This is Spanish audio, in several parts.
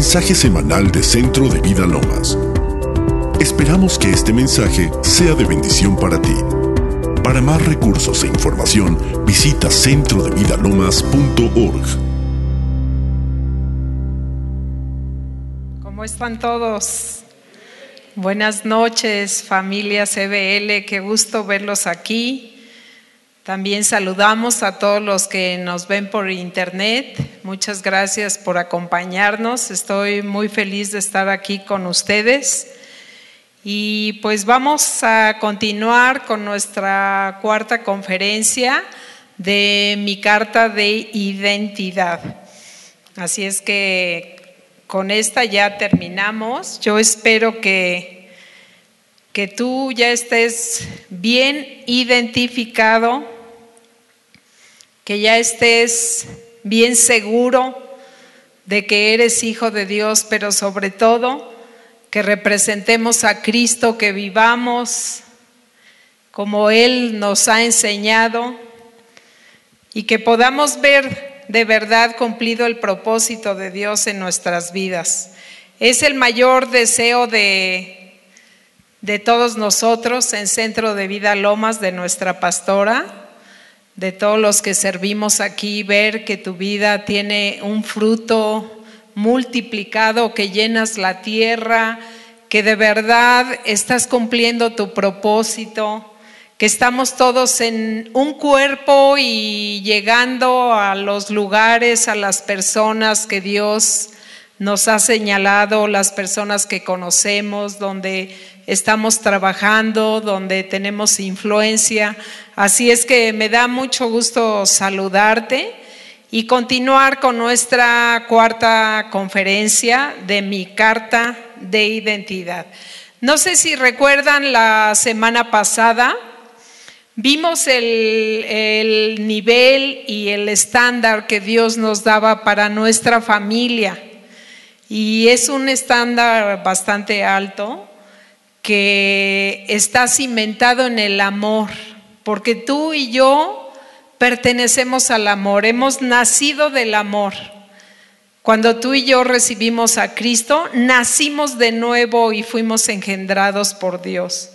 mensaje semanal de Centro de Vida Lomas. Esperamos que este mensaje sea de bendición para ti. Para más recursos e información, visita centrodevidalomas.org. ¿Cómo están todos? Buenas noches, familia CBL, qué gusto verlos aquí. También saludamos a todos los que nos ven por internet. Muchas gracias por acompañarnos. Estoy muy feliz de estar aquí con ustedes. Y pues vamos a continuar con nuestra cuarta conferencia de mi carta de identidad. Así es que con esta ya terminamos. Yo espero que que tú ya estés bien identificado, que ya estés bien seguro de que eres hijo de Dios, pero sobre todo que representemos a Cristo, que vivamos como Él nos ha enseñado y que podamos ver de verdad cumplido el propósito de Dios en nuestras vidas. Es el mayor deseo de de todos nosotros en Centro de Vida Lomas, de nuestra pastora, de todos los que servimos aquí, ver que tu vida tiene un fruto multiplicado, que llenas la tierra, que de verdad estás cumpliendo tu propósito, que estamos todos en un cuerpo y llegando a los lugares, a las personas que Dios nos ha señalado, las personas que conocemos, donde estamos trabajando, donde tenemos influencia. Así es que me da mucho gusto saludarte y continuar con nuestra cuarta conferencia de mi carta de identidad. No sé si recuerdan la semana pasada, vimos el, el nivel y el estándar que Dios nos daba para nuestra familia. Y es un estándar bastante alto que está cimentado en el amor, porque tú y yo pertenecemos al amor, hemos nacido del amor. Cuando tú y yo recibimos a Cristo, nacimos de nuevo y fuimos engendrados por Dios.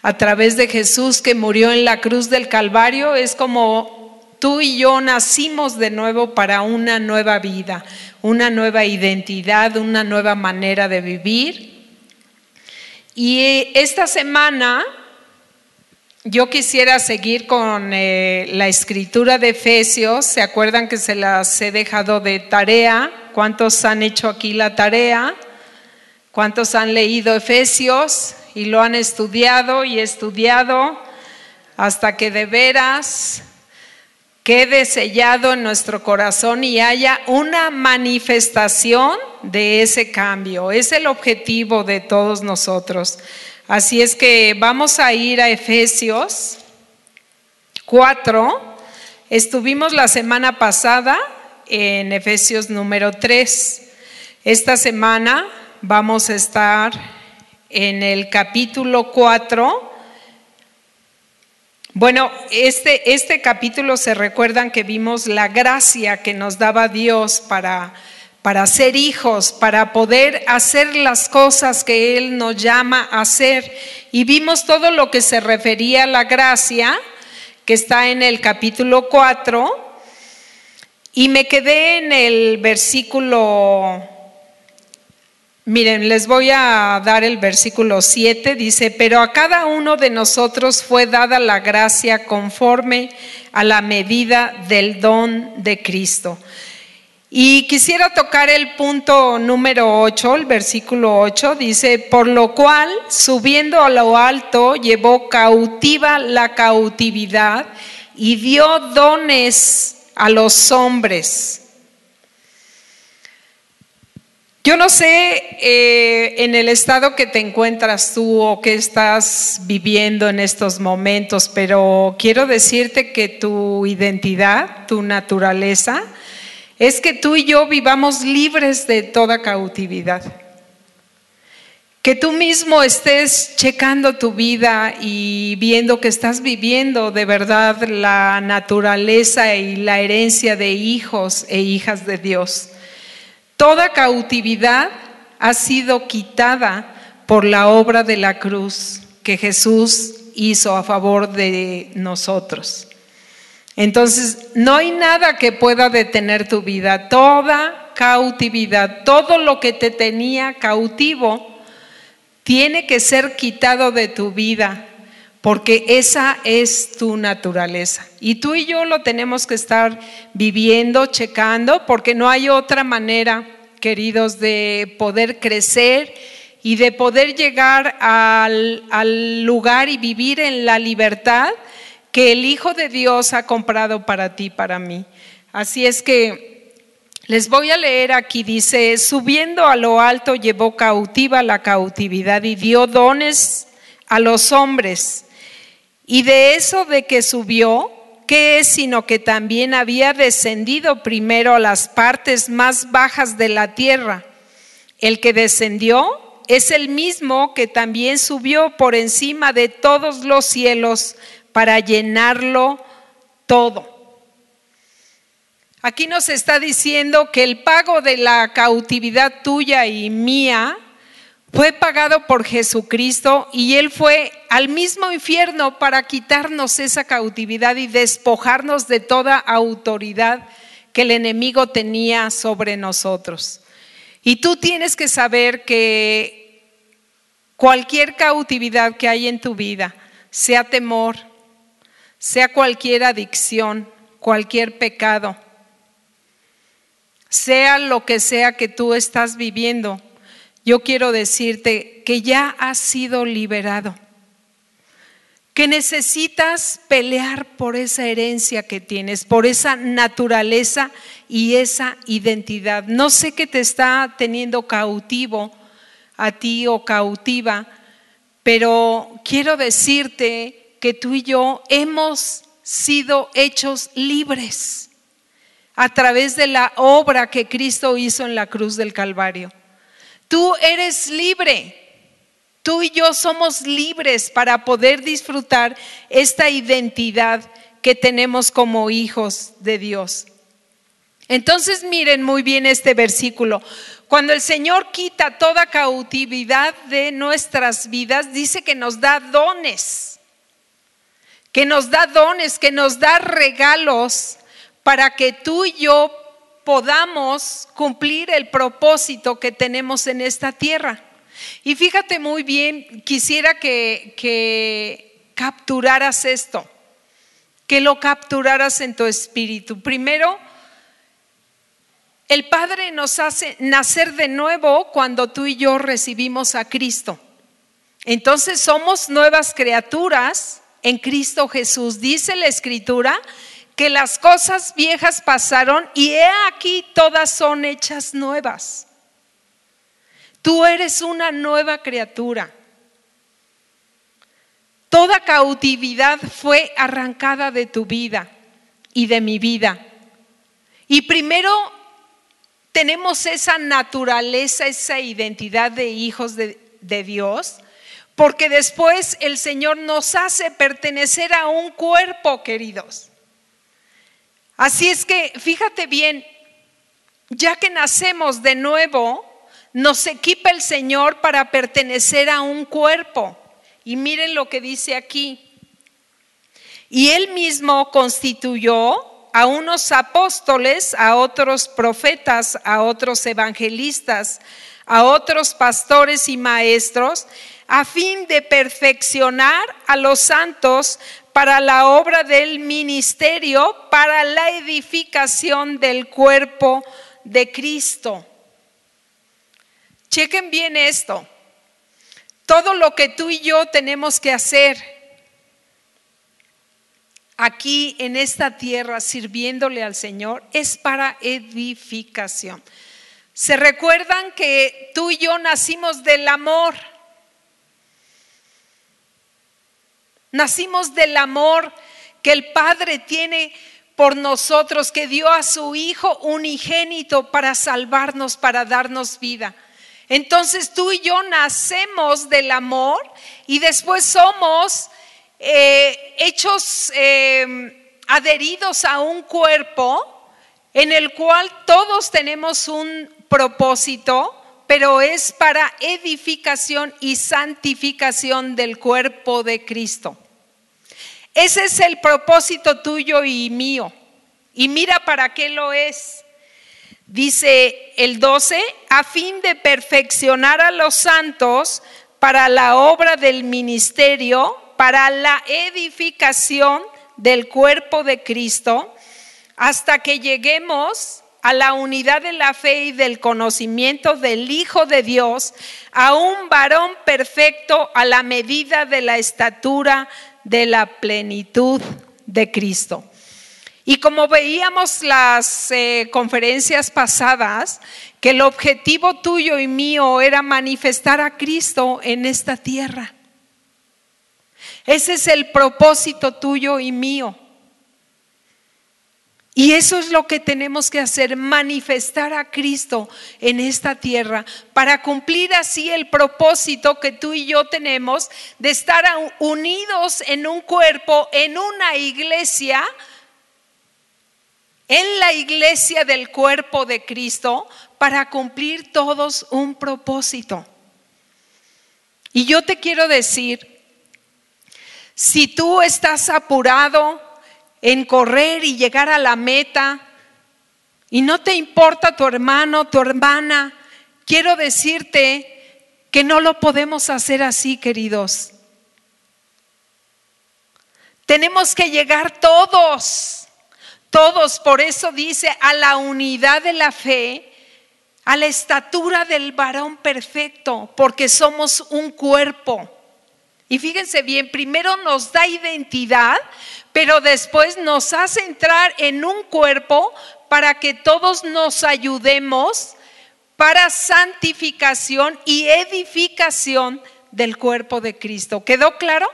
A través de Jesús que murió en la cruz del Calvario, es como tú y yo nacimos de nuevo para una nueva vida, una nueva identidad, una nueva manera de vivir y esta semana yo quisiera seguir con eh, la escritura de Efesios. ¿Se acuerdan que se las he dejado de tarea? ¿Cuántos han hecho aquí la tarea? ¿Cuántos han leído Efesios y lo han estudiado y estudiado hasta que de veras quede sellado en nuestro corazón y haya una manifestación de ese cambio. Es el objetivo de todos nosotros. Así es que vamos a ir a Efesios 4. Estuvimos la semana pasada en Efesios número 3. Esta semana vamos a estar en el capítulo 4 bueno, este, este capítulo se recuerdan que vimos la gracia que nos daba Dios para, para ser hijos, para poder hacer las cosas que Él nos llama a hacer. Y vimos todo lo que se refería a la gracia, que está en el capítulo 4. Y me quedé en el versículo Miren, les voy a dar el versículo 7, dice, pero a cada uno de nosotros fue dada la gracia conforme a la medida del don de Cristo. Y quisiera tocar el punto número 8, el versículo 8, dice, por lo cual, subiendo a lo alto, llevó cautiva la cautividad y dio dones a los hombres yo no sé eh, en el estado que te encuentras tú o que estás viviendo en estos momentos, pero quiero decirte que tu identidad, tu naturaleza, es que tú y yo vivamos libres de toda cautividad. Que tú mismo estés checando tu vida y viendo que estás viviendo de verdad la naturaleza y la herencia de hijos e hijas de Dios Toda cautividad ha sido quitada por la obra de la cruz que Jesús hizo a favor de nosotros. Entonces, no hay nada que pueda detener tu vida. Toda cautividad, todo lo que te tenía cautivo, tiene que ser quitado de tu vida, porque esa es tu naturaleza. Y tú y yo lo tenemos que estar viviendo, checando, porque no hay otra manera, queridos, de poder crecer y de poder llegar al, lugar y vivir en la libertad que el Hijo de Dios ha comprado para ti, para mí. Así es que les voy a leer aquí, dice, subiendo a lo alto llevó cautiva la cautividad y dio dones a los hombres. Y de eso de que subió, ¿qué es sino que también había descendido primero a las partes más bajas de la tierra? El que descendió es el mismo que también subió por encima de todos los cielos para llenarlo todo. Aquí nos está diciendo que el pago de la cautividad tuya y mía fue pagado por Jesucristo y Él fue al mismo infierno para quitarnos esa cautividad y despojarnos de toda autoridad que el enemigo tenía sobre nosotros. Y tú tienes que saber que cualquier cautividad que hay en tu vida, sea temor, sea cualquier adicción, cualquier pecado, sea lo que sea que tú estás viviendo, yo quiero decirte que ya has sido liberado que necesitas pelear por esa herencia que tienes, por esa naturaleza y esa identidad. No sé qué te está teniendo cautivo a ti o cautiva, pero quiero decirte que tú y yo hemos sido hechos libres a través de la obra que Cristo hizo en la cruz del Calvario. Tú eres libre. Tú y yo somos libres para poder disfrutar esta identidad que tenemos como hijos de Dios. Entonces miren muy bien este versículo. Cuando el Señor quita toda cautividad de nuestras vidas, dice que nos da dones, que nos da dones, que nos da regalos para que tú y yo podamos cumplir el propósito que tenemos en esta tierra. Y fíjate muy bien, quisiera que, que capturaras esto, que lo capturaras en tu espíritu. Primero, el Padre nos hace nacer de nuevo cuando tú y yo recibimos a Cristo. Entonces somos nuevas criaturas en Cristo Jesús. Dice la Escritura que las cosas viejas pasaron y he aquí todas son hechas nuevas. Tú eres una nueva criatura. Toda cautividad fue arrancada de tu vida y de mi vida. Y primero tenemos esa naturaleza, esa identidad de hijos de, Dios, porque después el Señor nos hace pertenecer a un cuerpo, queridos. Así es que, fíjate bien, ya que nacemos de nuevo, nos equipa el Señor para pertenecer a un cuerpo. Y miren lo que dice aquí. Y él mismo constituyó a unos apóstoles, a otros profetas, a otros evangelistas, a otros pastores y maestros, a fin de perfeccionar a los santos para la obra del ministerio, para la edificación del cuerpo de Cristo Chequen bien esto. Todo lo que tú y yo tenemos que hacer aquí en esta tierra sirviéndole al Señor es para edificación. ¿Se recuerdan que tú y yo nacimos del amor? Nacimos del amor que el Padre tiene por nosotros, que dio a su Hijo unigénito para salvarnos, para darnos vida. Entonces tú y yo nacemos del amor y después somos eh, hechos em, adheridos a un cuerpo en el cual todos tenemos un propósito, pero es para edificación y santificación del cuerpo de Cristo. Ese es el propósito tuyo y mío. Y mira para qué lo es. Dice el 12, a fin de perfeccionar a los santos para la obra del ministerio, para la edificación del cuerpo de Cristo, hasta que lleguemos a la unidad de la fe y del conocimiento del Hijo de Dios, a un varón perfecto a la medida de la estatura de la plenitud de Cristo. Y como veíamos las eh, conferencias pasadas, que el objetivo tuyo y mío era manifestar a Cristo en esta tierra. Ese es el propósito tuyo y mío. Y eso es lo que tenemos que hacer, manifestar a Cristo en esta tierra para cumplir así el propósito que tú y yo tenemos de estar unidos en un cuerpo, en una iglesia, en la iglesia del cuerpo de Cristo, para cumplir todos un propósito. Y yo te quiero decir, si tú estás apurado, en correr y llegar a la meta y no te importa tu hermano, tu hermana, quiero decirte que no lo podemos hacer así, queridos. Tenemos que llegar todos, todos, por eso dice, a la unidad de la fe, a la estatura del varón perfecto, porque somos un cuerpo. Y fíjense bien, primero nos da identidad, pero después nos hace entrar en un cuerpo para que todos nos ayudemos para santificación y edificación del cuerpo de Cristo. ¿Quedó claro?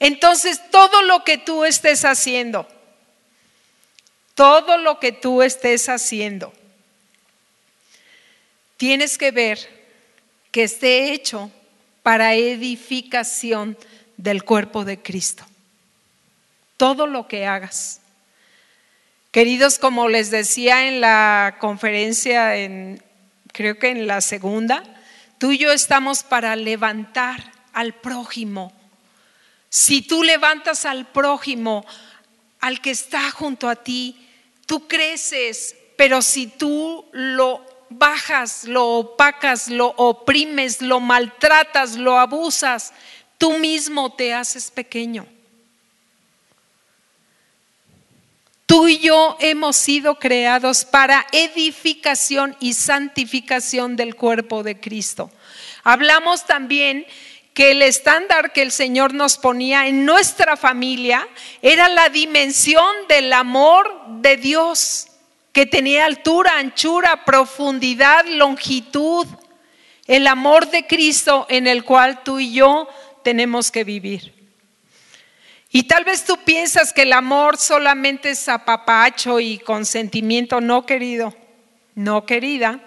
Entonces, todo lo que tú estés haciendo, todo lo que tú estés haciendo, tienes que ver que esté hecho para edificación del cuerpo de Cristo. Todo lo que hagas. Queridos, como les decía en la conferencia, en, creo que en la segunda, tú y yo estamos para levantar al prójimo. Si tú levantas al prójimo, al que está junto a ti, tú creces, pero si tú lo bajas, lo opacas, lo oprimes, lo maltratas, lo abusas, tú mismo te haces pequeño. Tú y yo hemos sido creados para edificación y santificación del cuerpo de Cristo. Hablamos también que el estándar que el Señor nos ponía en nuestra familia era la dimensión del amor de Dios, que tenía altura, anchura, profundidad, longitud, el amor de Cristo en el cual tú y yo tenemos que vivir. Y tal vez tú piensas que el amor solamente es apapacho y consentimiento. No, querido, no, querida.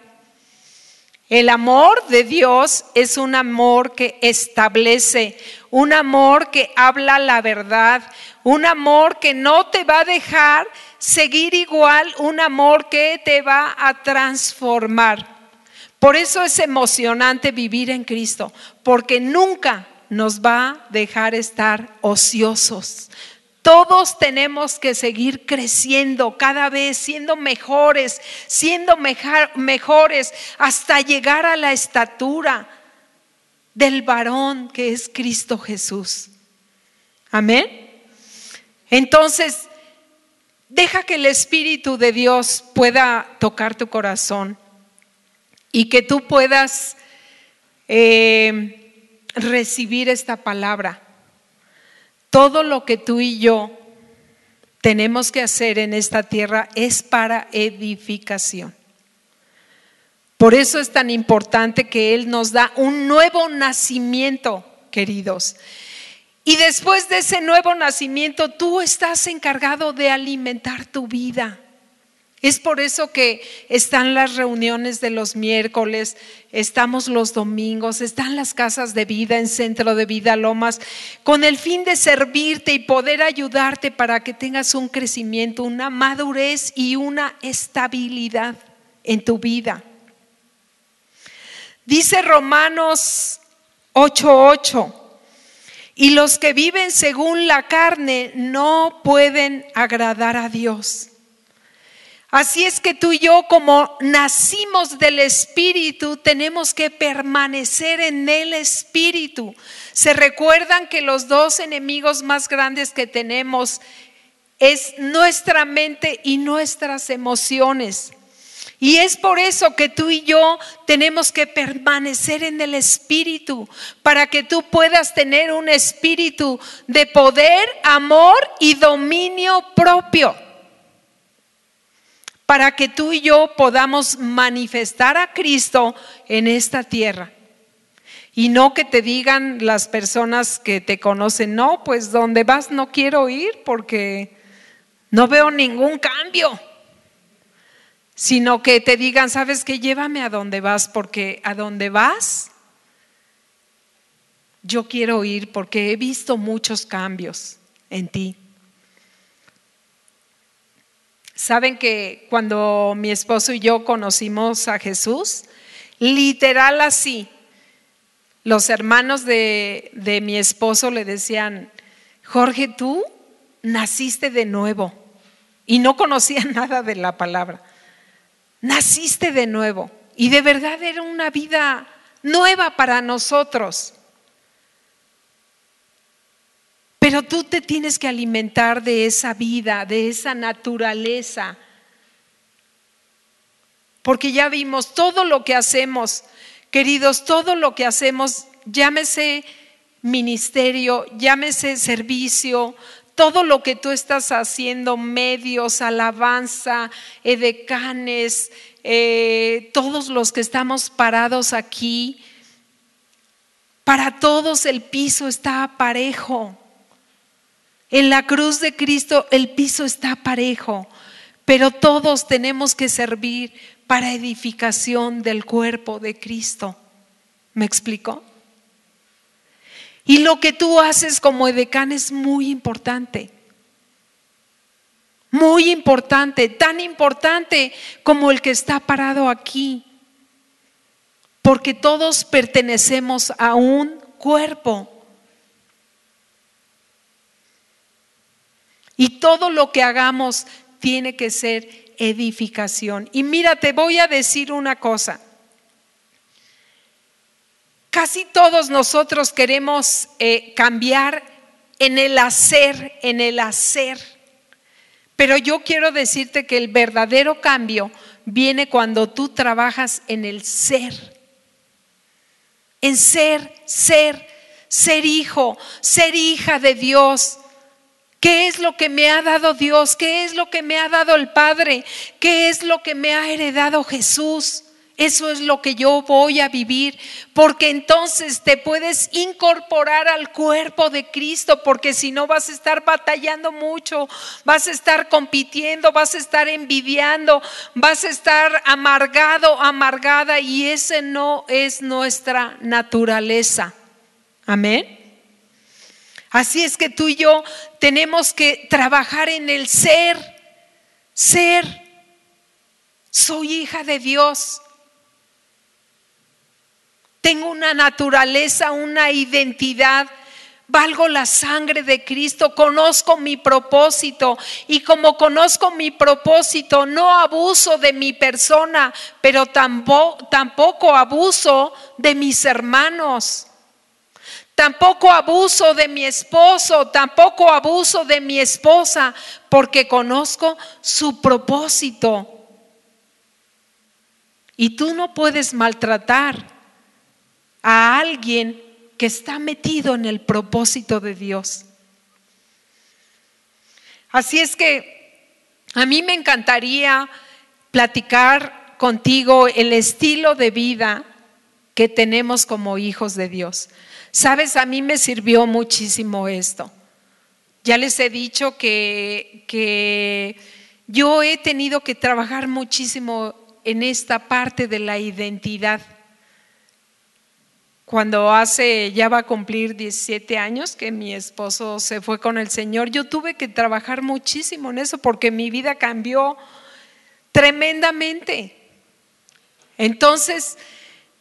El amor de Dios es un amor que establece, un amor que habla la verdad, un amor que no te va a dejar seguir igual, un amor que te va a transformar. Por eso es emocionante vivir en Cristo, porque nunca nos va a dejar estar ociosos. Todos tenemos que seguir creciendo cada vez, siendo mejores, siendo mejores, hasta llegar a la estatura del varón que es Cristo Jesús. Amén. Entonces, deja que el Espíritu de Dios pueda tocar tu corazón y que tú puedas eh, recibir esta palabra. Todo lo que tú y yo tenemos que hacer en esta tierra es para edificación. Por eso es tan importante que Él nos da un nuevo nacimiento, queridos. Y después de ese nuevo nacimiento, tú estás encargado de alimentar tu vida. Es por eso que están las reuniones de los miércoles, estamos los domingos, están las casas de vida en Centro de Vida Lomas, con el fin de servirte y poder ayudarte para que tengas un crecimiento, una madurez y una estabilidad en tu vida. Dice Romanos 8:8, y los que viven según la carne no pueden agradar a Dios. Así es que tú y yo, como nacimos del Espíritu, tenemos que permanecer en el Espíritu. Se recuerdan que los dos enemigos más grandes que tenemos es nuestra mente y nuestras emociones. Y es por eso que tú y yo tenemos que permanecer en el Espíritu, para que tú puedas tener un espíritu de poder, amor y dominio propio para que tú y yo podamos manifestar a Cristo en esta tierra. Y no que te digan las personas que te conocen, no, pues donde vas no quiero ir porque no veo ningún cambio. Sino que te digan, sabes que llévame a donde vas porque a donde vas yo quiero ir porque he visto muchos cambios en ti. Saben que cuando mi esposo y yo conocimos a Jesús, literal así, los hermanos de, de mi esposo le decían, Jorge, tú naciste de nuevo. Y no conocía nada de la palabra. Naciste de nuevo. Y de verdad era una vida nueva para nosotros. Pero tú te tienes que alimentar de esa vida, de esa naturaleza. Porque ya vimos todo lo que hacemos, queridos, todo lo que hacemos, llámese ministerio, llámese servicio, todo lo que tú estás haciendo, medios, alabanza, edecanes, eh, todos los que estamos parados aquí, para todos el piso está parejo. En la cruz de Cristo el piso está parejo, pero todos tenemos que servir para edificación del cuerpo de Cristo. ¿Me explico? Y lo que tú haces como edecán es muy importante. Muy importante, tan importante como el que está parado aquí. Porque todos pertenecemos a un cuerpo. Y todo lo que hagamos tiene que ser edificación. Y mira, te voy a decir una cosa. Casi todos nosotros queremos eh, cambiar en el hacer, en el hacer. Pero yo quiero decirte que el verdadero cambio viene cuando tú trabajas en el ser. En ser, ser, ser hijo, ser hija de Dios, ¿Qué es lo que me ha dado Dios? ¿Qué es lo que me ha dado el Padre? ¿Qué es lo que me ha heredado Jesús? Eso es lo que yo voy a vivir, porque entonces te puedes incorporar al cuerpo de Cristo, porque si no vas a estar batallando mucho, vas a estar compitiendo, vas a estar envidiando, vas a estar amargado, amargada, y ese no es nuestra naturaleza. Amén. Así es que tú y yo tenemos que trabajar en el ser, ser. Soy hija de Dios. Tengo una naturaleza, una identidad. Valgo la sangre de Cristo, conozco mi propósito y como conozco mi propósito, no abuso de mi persona, pero tampoco, abuso de mis hermanos. Tampoco abuso de mi esposo, tampoco abuso de mi esposa, porque conozco su propósito. Y tú no puedes maltratar a alguien que está metido en el propósito de Dios. Así es que a mí me encantaría platicar contigo el estilo de vida que tenemos como hijos de Dios. Sabes, a mí me sirvió muchísimo esto. Ya les he dicho que, que yo he tenido que trabajar muchísimo en esta parte de la identidad. Cuando hace, ya va a cumplir 17 años que mi esposo se fue con el Señor, yo tuve que trabajar muchísimo en eso porque mi vida cambió tremendamente. Entonces,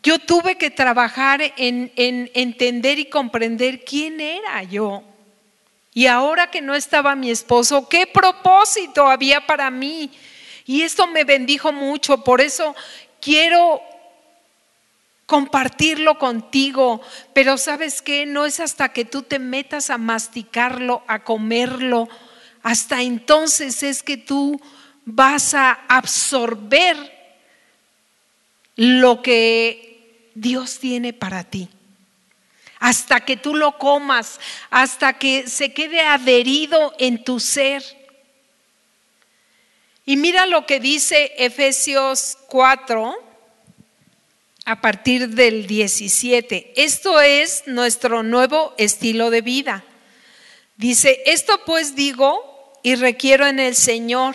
yo tuve que trabajar en, en, entender y comprender quién era yo. Y ahora que no estaba mi esposo, ¿qué propósito había para mí? Y esto me bendijo mucho, por eso quiero compartirlo contigo, pero sabes qué, no es hasta que tú te metas a masticarlo, a comerlo, hasta entonces es que tú vas a absorber lo que Dios tiene para ti. Hasta que tú lo comas, hasta que se quede adherido en tu ser. Y mira lo que dice Efesios 4 a partir del 17. Esto es nuestro nuevo estilo de vida. Dice, esto pues digo y requiero en el Señor,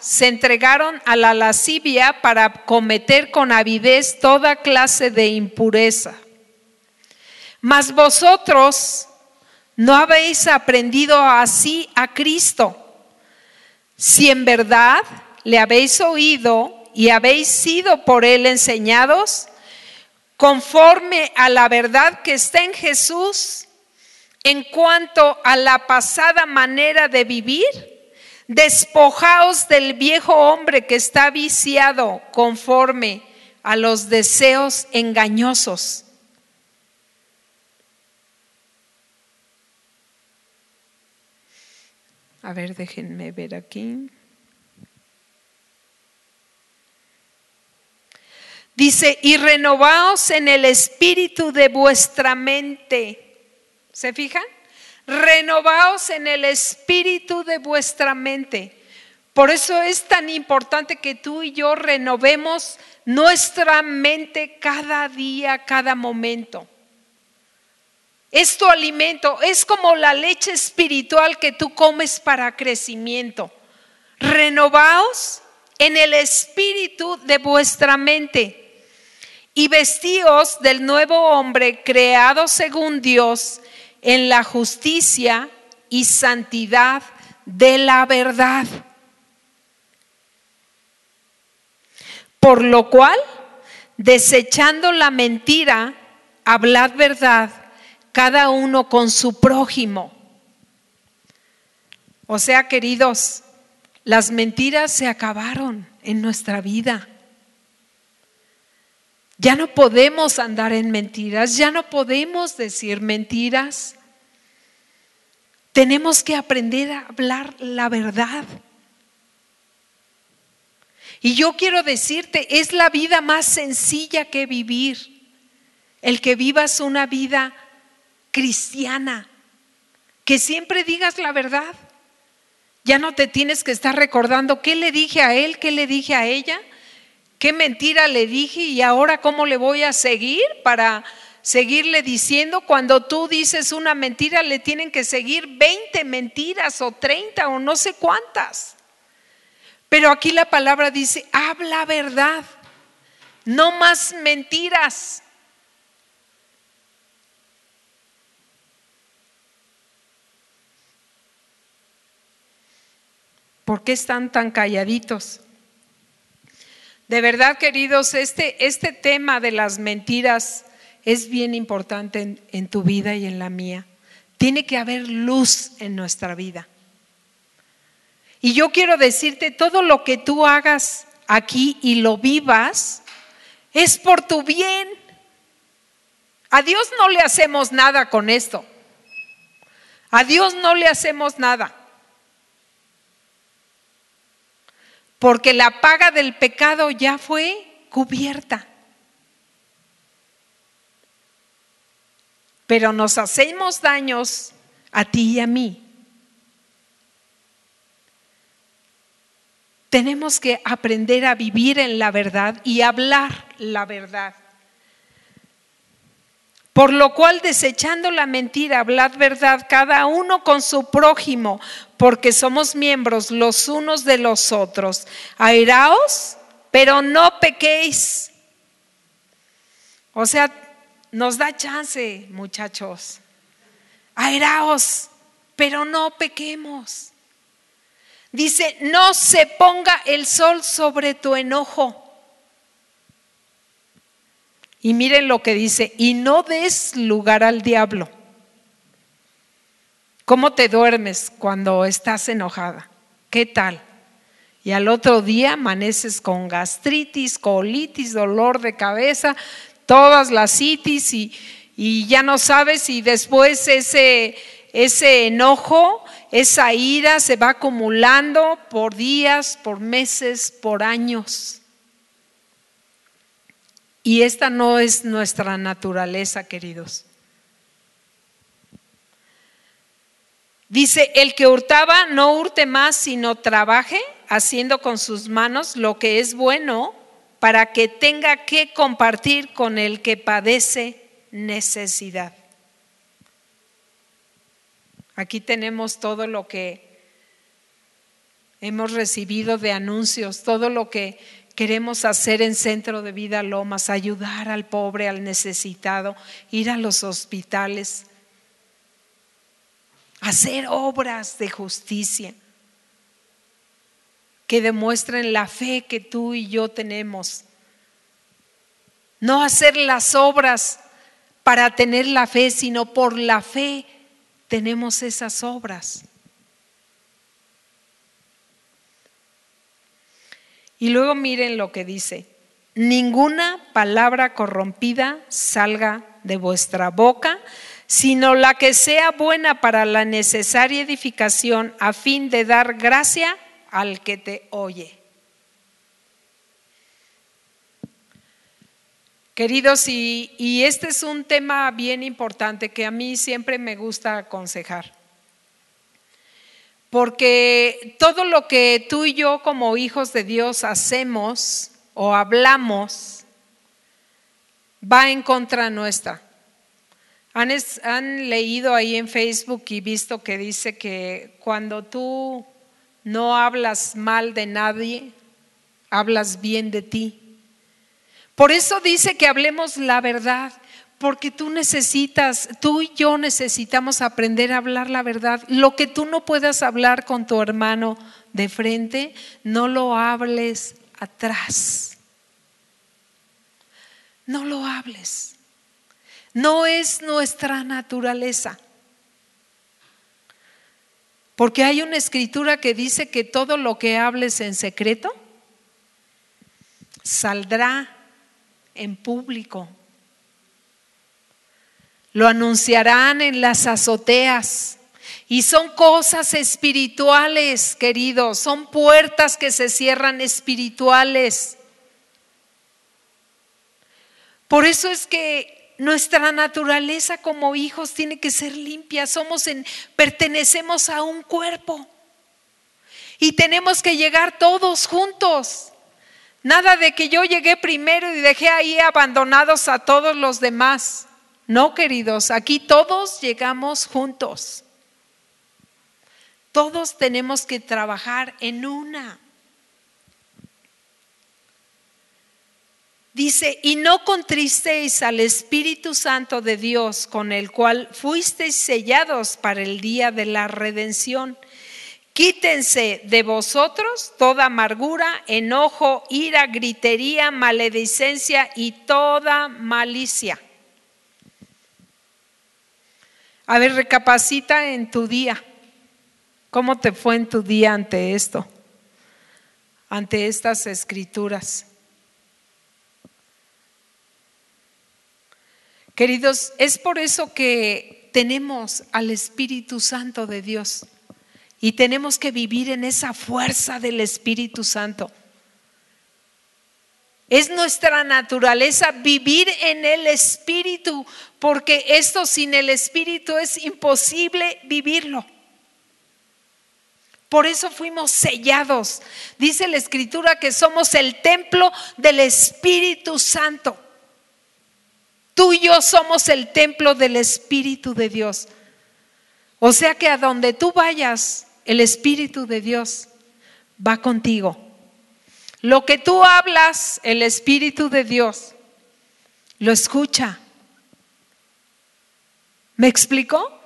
se entregaron a la lascivia para cometer con avidez toda clase de impureza. Mas vosotros no habéis aprendido así a Cristo, si en verdad le habéis oído y habéis sido por él enseñados conforme a la verdad que está en Jesús en cuanto a la pasada manera de vivir, despojaos del viejo hombre que está viciado conforme a los deseos engañosos. A ver, déjenme ver aquí. Dice, y renovaos en el espíritu de vuestra mente. ¿Se fijan? Renovaos en el espíritu de vuestra mente. Por eso es tan importante que tú y yo renovemos nuestra mente cada día, cada momento. Es tu alimento, es como la leche espiritual que tú comes para crecimiento. Renovaos en el espíritu de vuestra mente y vestíos del nuevo hombre creado según Dios en la justicia y santidad de la verdad. Por lo cual, desechando la mentira, hablad verdad, cada uno con su prójimo. O sea, queridos, las mentiras se acabaron en nuestra vida. Ya no podemos andar en mentiras, ya no podemos decir mentiras. Tenemos que aprender a hablar la verdad. Y yo quiero decirte, es la vida más sencilla que vivir, el que vivas una vida cristiana, que siempre digas la verdad. Ya no te tienes que estar recordando qué le dije a él, qué le dije a ella, ¿Qué mentira le dije y ahora cómo le voy a seguir para seguirle diciendo? Cuando tú dices una mentira, le tienen que seguir 20 mentiras o 30 o no sé cuántas. Pero aquí la palabra dice, habla verdad, no más mentiras. ¿Por qué están tan calladitos? De verdad, queridos, este, este tema de las mentiras es bien importante en, en tu vida y en la mía. Tiene que haber luz en nuestra vida. Y yo quiero decirte, todo lo que tú hagas aquí y lo vivas, es por tu bien. A Dios no le hacemos nada con esto. A Dios no le hacemos nada. porque la paga del pecado ya fue cubierta. Pero nos hacemos daños a ti y a mí. Tenemos que aprender a vivir en la verdad y hablar la verdad. Por lo cual, desechando la mentira, hablad verdad cada uno con su prójimo, porque somos miembros los unos de los otros. Airaos, pero no pequéis. O sea, nos da chance, muchachos. Airaos, pero no pequemos. Dice, no se ponga el sol sobre tu enojo. Y miren lo que dice, y no des lugar al diablo. ¿Cómo te duermes cuando estás enojada? ¿Qué tal? Y al otro día amaneces con gastritis, colitis, dolor de cabeza, todas las citis y, y ya no sabes y después ese, ese enojo, esa ira se va acumulando por días, por meses, por años. Y esta no es nuestra naturaleza, queridos. Dice, el que hurtaba no hurte más, sino trabaje haciendo con sus manos lo que es bueno para que tenga que compartir con el que padece necesidad. Aquí tenemos todo lo que hemos recibido de anuncios, todo lo que queremos hacer en Centro de Vida Lomas, ayudar al pobre, al necesitado, ir a los hospitales, hacer obras de justicia que demuestren la fe que tú y yo tenemos. No hacer las obras para tener la fe, sino por la fe tenemos esas obras. Y luego miren lo que dice, ninguna palabra corrompida salga de vuestra boca, sino la que sea buena para la necesaria edificación a fin de dar gracia al que te oye. Queridos, y, y, este es un tema bien importante que a mí siempre me gusta aconsejar. Porque todo lo que tú y yo como hijos de Dios hacemos o hablamos va en contra nuestra. Han, leído ahí en Facebook y visto que dice que cuando tú no hablas mal de nadie, hablas bien de ti. Por eso dice que hablemos la verdad, porque tú necesitas, tú y yo necesitamos aprender a hablar la verdad. Lo que tú no puedas hablar con tu hermano de frente, no lo hables atrás. No lo hables. No es nuestra naturaleza. Porque hay una escritura que dice que todo lo que hables en secreto saldrá en público. Lo anunciarán en las azoteas. Y son cosas espirituales, queridos. Son puertas que se cierran espirituales. Por eso es que nuestra naturaleza como hijos tiene que ser limpia. Somos en, pertenecemos a un cuerpo. Y tenemos que llegar todos juntos. Nada de que yo llegué primero y dejé ahí abandonados a todos los demás. No, queridos, aquí todos llegamos juntos. Todos tenemos que trabajar en una. Dice, y no contristéis al Espíritu Santo de Dios, con el cual fuisteis sellados para el día de la redención. Quítense de vosotros toda amargura, enojo, ira, gritería, maledicencia y toda malicia. A ver, recapacita en tu día. ¿Cómo te fue en tu día ante esto? Ante estas escrituras. Queridos, es por eso que tenemos al Espíritu Santo de Dios y tenemos que vivir en esa fuerza del Espíritu Santo. Es nuestra naturaleza vivir en el Espíritu, porque esto sin el Espíritu es imposible vivirlo. Por eso fuimos sellados. Dice la Escritura que somos el templo del Espíritu Santo. Tú y yo somos el templo del Espíritu de Dios. O sea que a donde tú vayas, el Espíritu de Dios va contigo. Lo que tú hablas, el Espíritu de Dios lo escucha. ¿Me explicó?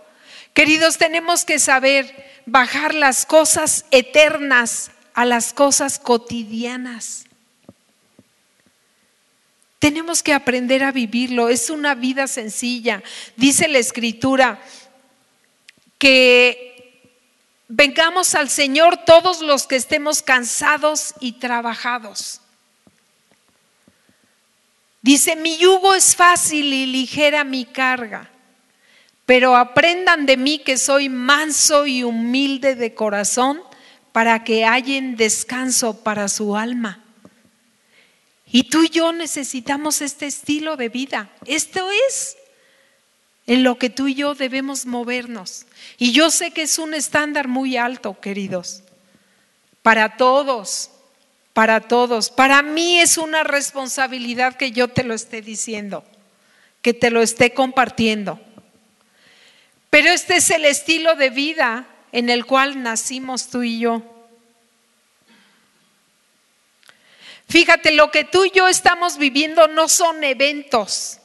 Queridos, tenemos que saber bajar las cosas eternas a las cosas cotidianas. Tenemos que aprender a vivirlo. Es una vida sencilla. Dice la escritura que vengamos al Señor todos los que estemos cansados y trabajados. Dice, mi yugo es fácil y ligera mi carga pero aprendan de mí que soy manso y humilde de corazón para que hallen descanso para su alma. Y tú y yo necesitamos este estilo de vida. Esto es en lo que tú y yo debemos movernos. Y yo sé que es un estándar muy alto, queridos, para todos, para todos. Para mí es una responsabilidad que yo te lo esté diciendo, que te lo esté compartiendo. Pero este es el estilo de vida en el cual nacimos tú y yo. Fíjate, lo que tú y yo estamos viviendo no son eventos,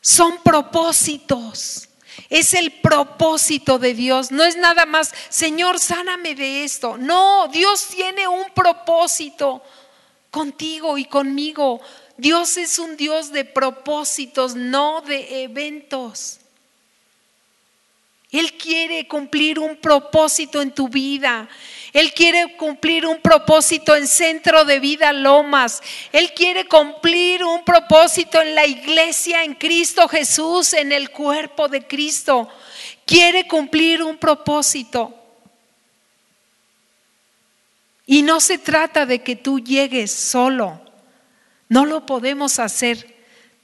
son propósitos. Es el propósito de Dios. No es nada más, Señor, sáname de esto. No, Dios tiene un propósito contigo y conmigo. Dios es un Dios de propósitos, no de eventos. Él quiere cumplir un propósito en tu vida. Él quiere cumplir un propósito en Centro de Vida Lomas. Él quiere cumplir un propósito en la iglesia, en Cristo Jesús, en el cuerpo de Cristo. Quiere cumplir un propósito. Y no se trata de que tú llegues solo. No lo podemos hacer.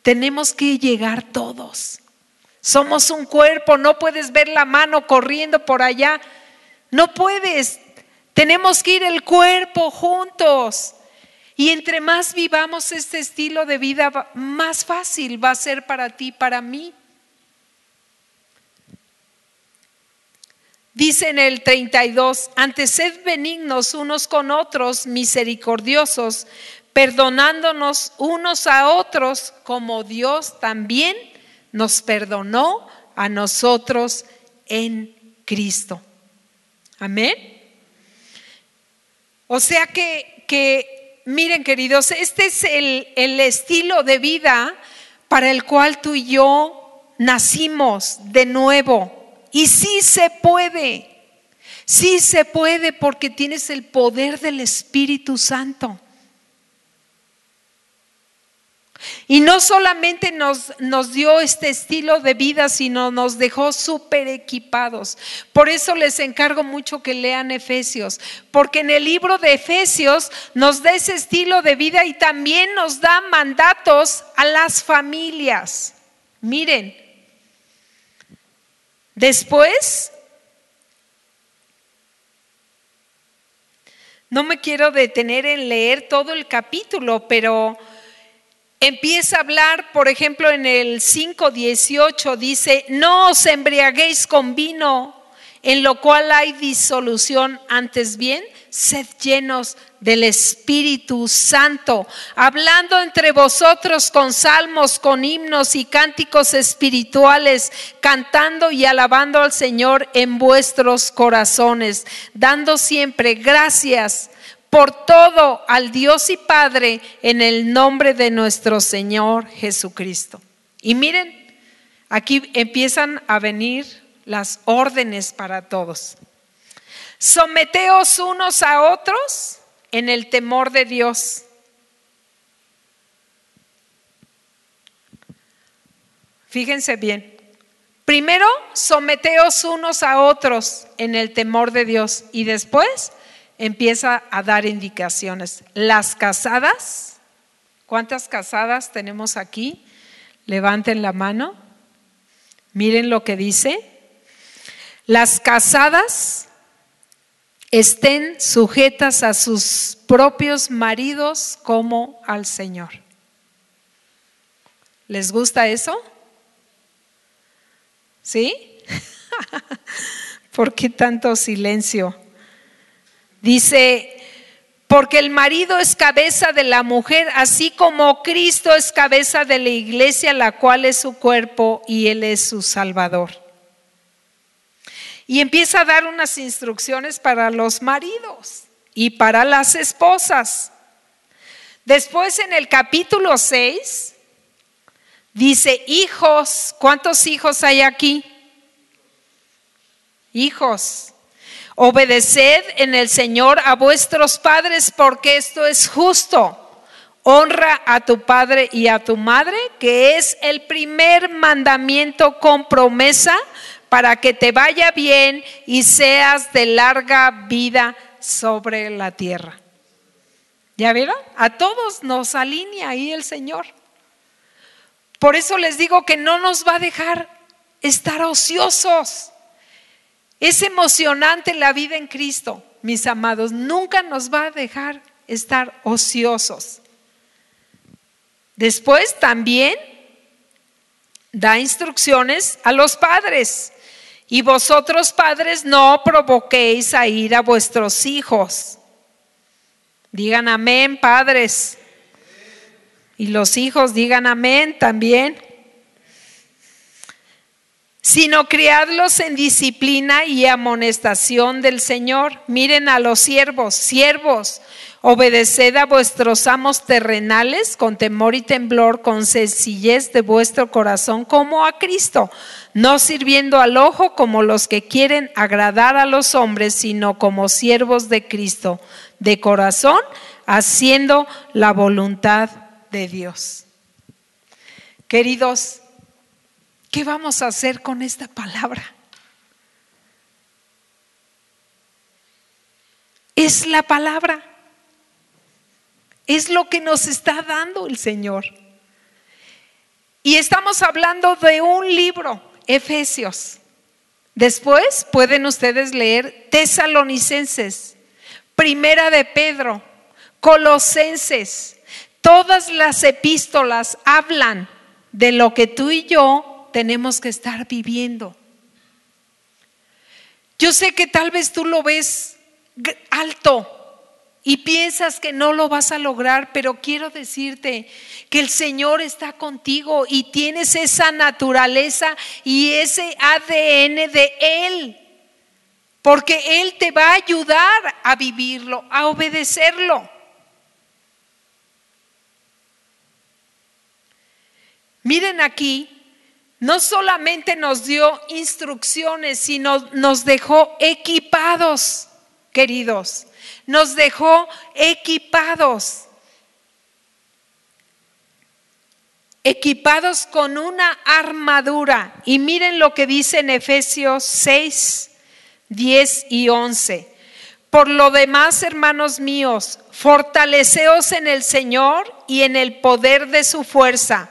Tenemos que llegar todos. Somos un cuerpo, no puedes ver la mano corriendo por allá. No puedes. Tenemos que ir el cuerpo juntos. Y entre más vivamos este estilo de vida, más fácil va a ser para ti, para mí. Dice en el 32, antes sed benignos unos con otros, misericordiosos, perdonándonos unos a otros, como Dios también nos perdonó a nosotros en Cristo. Amén. O sea que, miren queridos, este es el, el estilo de vida para el cual tú y yo nacimos de nuevo. Y sí se puede, sí se puede porque tienes el poder del Espíritu Santo. Y no solamente nos, nos, dio este estilo de vida, sino nos dejó súper equipados. Por eso les encargo mucho que lean Efesios, porque en el libro de Efesios nos da ese estilo de vida y también nos da mandatos a las familias. Miren, después, no me quiero detener en leer todo el capítulo, pero empieza a hablar, por ejemplo, en el 5.18 dice, no os embriaguéis con vino, en lo cual hay disolución, antes bien, sed llenos del Espíritu Santo, hablando entre vosotros con salmos, con himnos y cánticos espirituales, cantando y alabando al Señor en vuestros corazones, dando siempre gracias por todo al Dios y Padre en el nombre de nuestro Señor Jesucristo. Y miren, aquí empiezan a venir las órdenes para todos. Someteos unos a otros en el temor de Dios. Fíjense bien. Primero, someteos unos a otros en el temor de Dios y después, empieza a dar indicaciones. Las casadas, ¿cuántas casadas tenemos aquí? Levanten la mano. Miren lo que dice. Las casadas estén sujetas a sus propios maridos como al Señor. ¿Les gusta eso? ¿Sí? ¿Por qué tanto silencio? Dice, porque el marido es cabeza de la mujer, así como Cristo es cabeza de la iglesia, la cual es su cuerpo y Él es su Salvador. Y empieza a dar unas instrucciones para los maridos y para las esposas. Después en el capítulo 6 dice, hijos, ¿cuántos hijos hay aquí? Hijos. Obedeced en el Señor a vuestros padres porque esto es justo. Honra a tu padre y a tu madre, que es el primer mandamiento con promesa para que te vaya bien y seas de larga vida sobre la tierra. ¿Ya vieron? A todos nos alinea ahí el Señor. Por eso les digo que no nos va a dejar estar ociosos. Es emocionante la vida en Cristo, mis amados. Nunca nos va a dejar estar ociosos. Después también da instrucciones a los padres. Y vosotros padres no provoquéis a ir a vuestros hijos. Digan amén, padres. Y los hijos digan amén también sino criadlos en disciplina y amonestación del Señor. Miren a los siervos, siervos, obedeced a vuestros amos terrenales con temor y temblor, con sencillez de vuestro corazón, como a Cristo, no sirviendo al ojo como los que quieren agradar a los hombres, sino como siervos de Cristo, de corazón, haciendo la voluntad de Dios. Queridos, ¿Qué vamos a hacer con esta palabra? Es la palabra. Es lo que nos está dando el Señor. Y estamos hablando de un libro, Efesios. Después pueden ustedes leer Tesalonicenses, Primera de Pedro, Colosenses. Todas las epístolas hablan de lo que tú y yo tenemos que estar viviendo. Yo sé que tal vez tú lo ves alto y piensas que no lo vas a lograr, pero quiero decirte que el Señor está contigo y tienes esa naturaleza y ese ADN de Él, porque Él te va a ayudar a vivirlo, a obedecerlo. Miren aquí no solamente nos dio instrucciones, sino nos dejó equipados, queridos. Nos dejó equipados. Equipados con una armadura. Y miren lo que dice en Efesios 6, 10 y 11. Por lo demás, hermanos míos, fortaleceos en el Señor y en el poder de su fuerza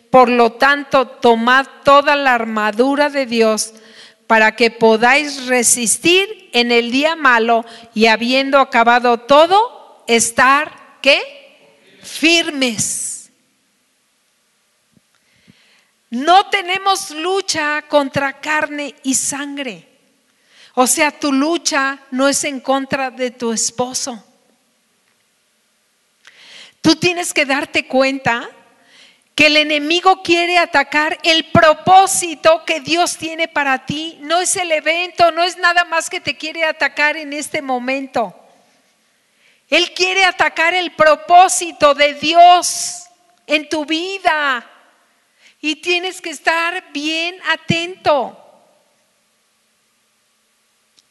Por lo tanto, tomad toda la armadura de Dios para que podáis resistir en el día malo y habiendo acabado todo, estar, ¿qué? Firmes. No tenemos lucha contra carne y sangre. O sea, tu lucha no es en contra de tu esposo. Tú tienes que darte cuenta que el enemigo quiere atacar el propósito que Dios tiene para ti. No es el evento, no es nada más que te quiere atacar en este momento. Él quiere atacar el propósito de Dios en tu vida. Y tienes que estar bien atento.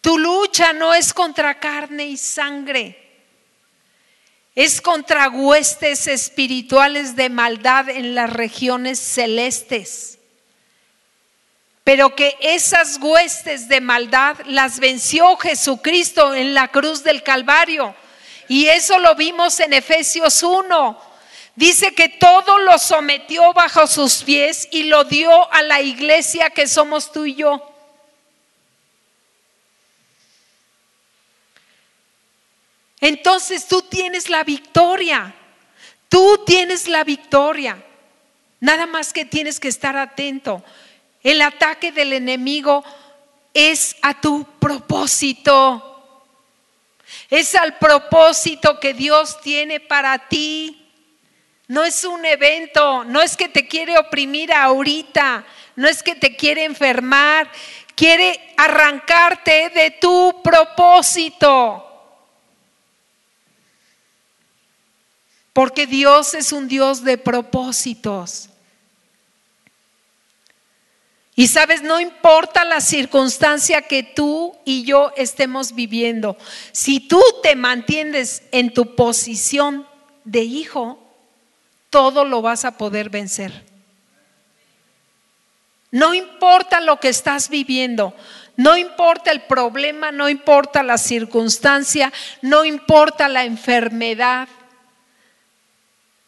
Tu lucha no es contra carne y sangre, es contra huestes espirituales de maldad en las regiones celestes. Pero que esas huestes de maldad las venció Jesucristo en la cruz del Calvario. Y eso lo vimos en Efesios 1. Dice que todo lo sometió bajo sus pies y lo dio a la iglesia que somos tú y yo. Entonces tú tienes la victoria. Tú tienes la victoria. Nada más que tienes que estar atento. El ataque del enemigo es a tu propósito. Es al propósito que Dios tiene para ti. No es un evento, no es que te quiere oprimir ahorita, no es que te quiere enfermar, quiere arrancarte de tu propósito. Porque Dios es un Dios de propósitos. Y sabes, no importa la circunstancia que tú y yo estemos viviendo, si tú te mantienes en tu posición de hijo, todo lo vas a poder vencer. No importa lo que estás viviendo, no importa el problema, no importa la circunstancia, no importa la enfermedad,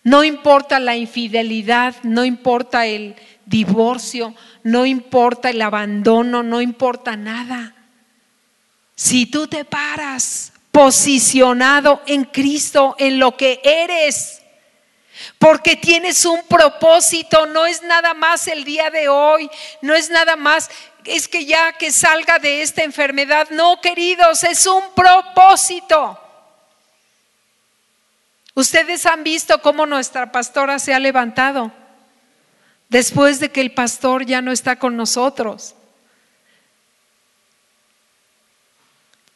no importa la infidelidad, no importa el divorcio, no importa el abandono, no importa nada. Si tú te paras posicionado en Cristo, en lo que eres, porque tienes un propósito, no es nada más el día de hoy, no es nada más, es que ya que salga de esta enfermedad, no queridos, es un propósito. Ustedes han visto cómo nuestra pastora se ha levantado después de que el pastor ya no está con nosotros.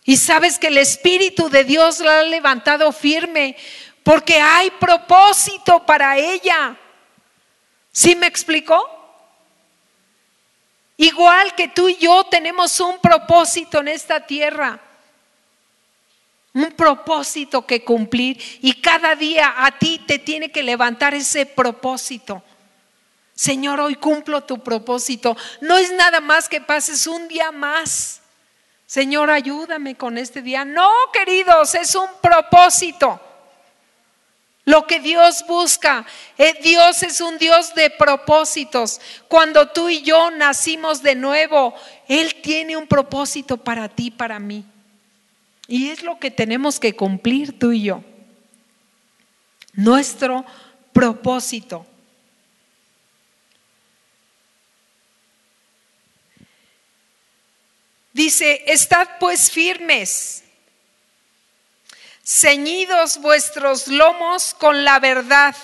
Y sabes que el Espíritu de Dios la ha levantado firme porque hay propósito para ella. ¿Sí me explicó? Igual que tú y yo tenemos un propósito en esta tierra, un propósito que cumplir y cada día a ti te tiene que levantar ese propósito. Señor, hoy cumplo tu propósito. No es nada más que pases un día más. Señor, ayúdame con este día. No, queridos, es un propósito. Lo que Dios busca, eh, Dios es un Dios de propósitos. Cuando tú y yo nacimos de nuevo, Él tiene un propósito para ti, para mí. Y es lo que tenemos que cumplir tú y yo. Nuestro propósito. Dice, estad pues firmes ceñidos vuestros lomos con la verdad.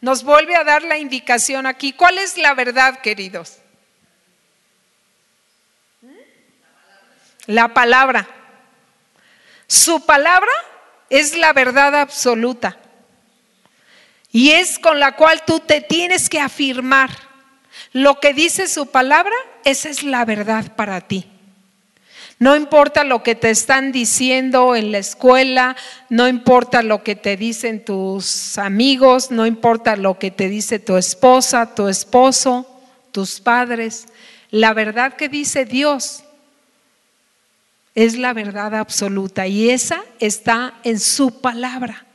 Nos vuelve a dar la indicación aquí. ¿Cuál es la verdad, queridos? La palabra. Su palabra es la verdad absoluta. Y es con la cual tú te tienes que afirmar. Lo que dice su palabra, esa es la verdad para ti. No importa lo que te están diciendo en la escuela, no importa lo que te dicen tus amigos, no importa lo que te dice tu esposa, tu esposo, tus padres. La verdad que dice Dios es la verdad absoluta y esa está en su palabra.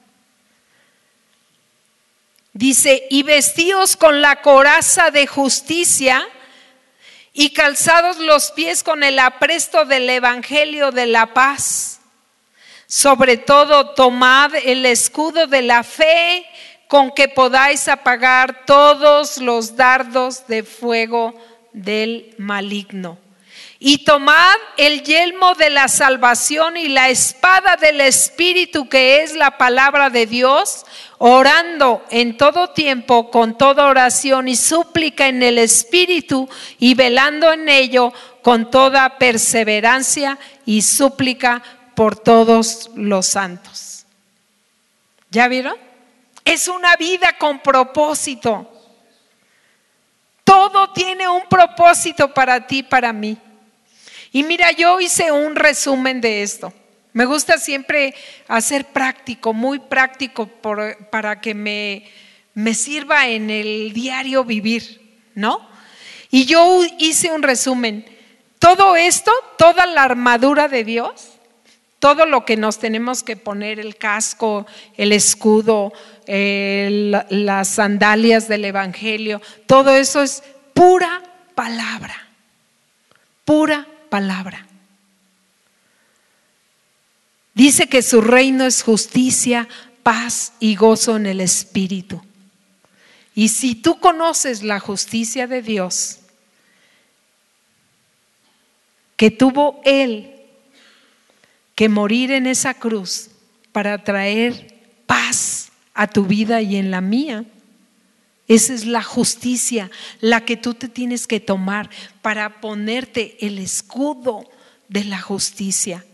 Dice, y vestíos con la coraza de justicia y calzados los pies con el apresto del Evangelio de la paz. Sobre todo tomad el escudo de la fe con que podáis apagar todos los dardos de fuego del maligno. Y tomad el yelmo de la salvación y la espada del Espíritu que es la palabra de Dios, orando en todo tiempo con toda oración y súplica en el Espíritu y velando en ello con toda perseverancia y súplica por todos los santos. ¿Ya vieron? Es una vida con propósito. Todo tiene un propósito para ti, para mí. Y mira, yo hice un resumen de esto. Me gusta siempre hacer práctico, muy práctico, para que me, me sirva en el diario vivir, ¿no? Y yo hice un resumen. Todo esto, toda la armadura de Dios, todo lo que nos tenemos que poner, el casco, el escudo, las sandalias del Evangelio, todo eso es pura palabra, pura palabra. Dice que su reino es justicia, paz y gozo en el Espíritu. Y si tú conoces la justicia de Dios, que tuvo Él que morir en esa cruz para traer paz a tu vida y en la mía. Esa es la justicia, la que tú te tienes que tomar para ponerte el escudo de la justicia.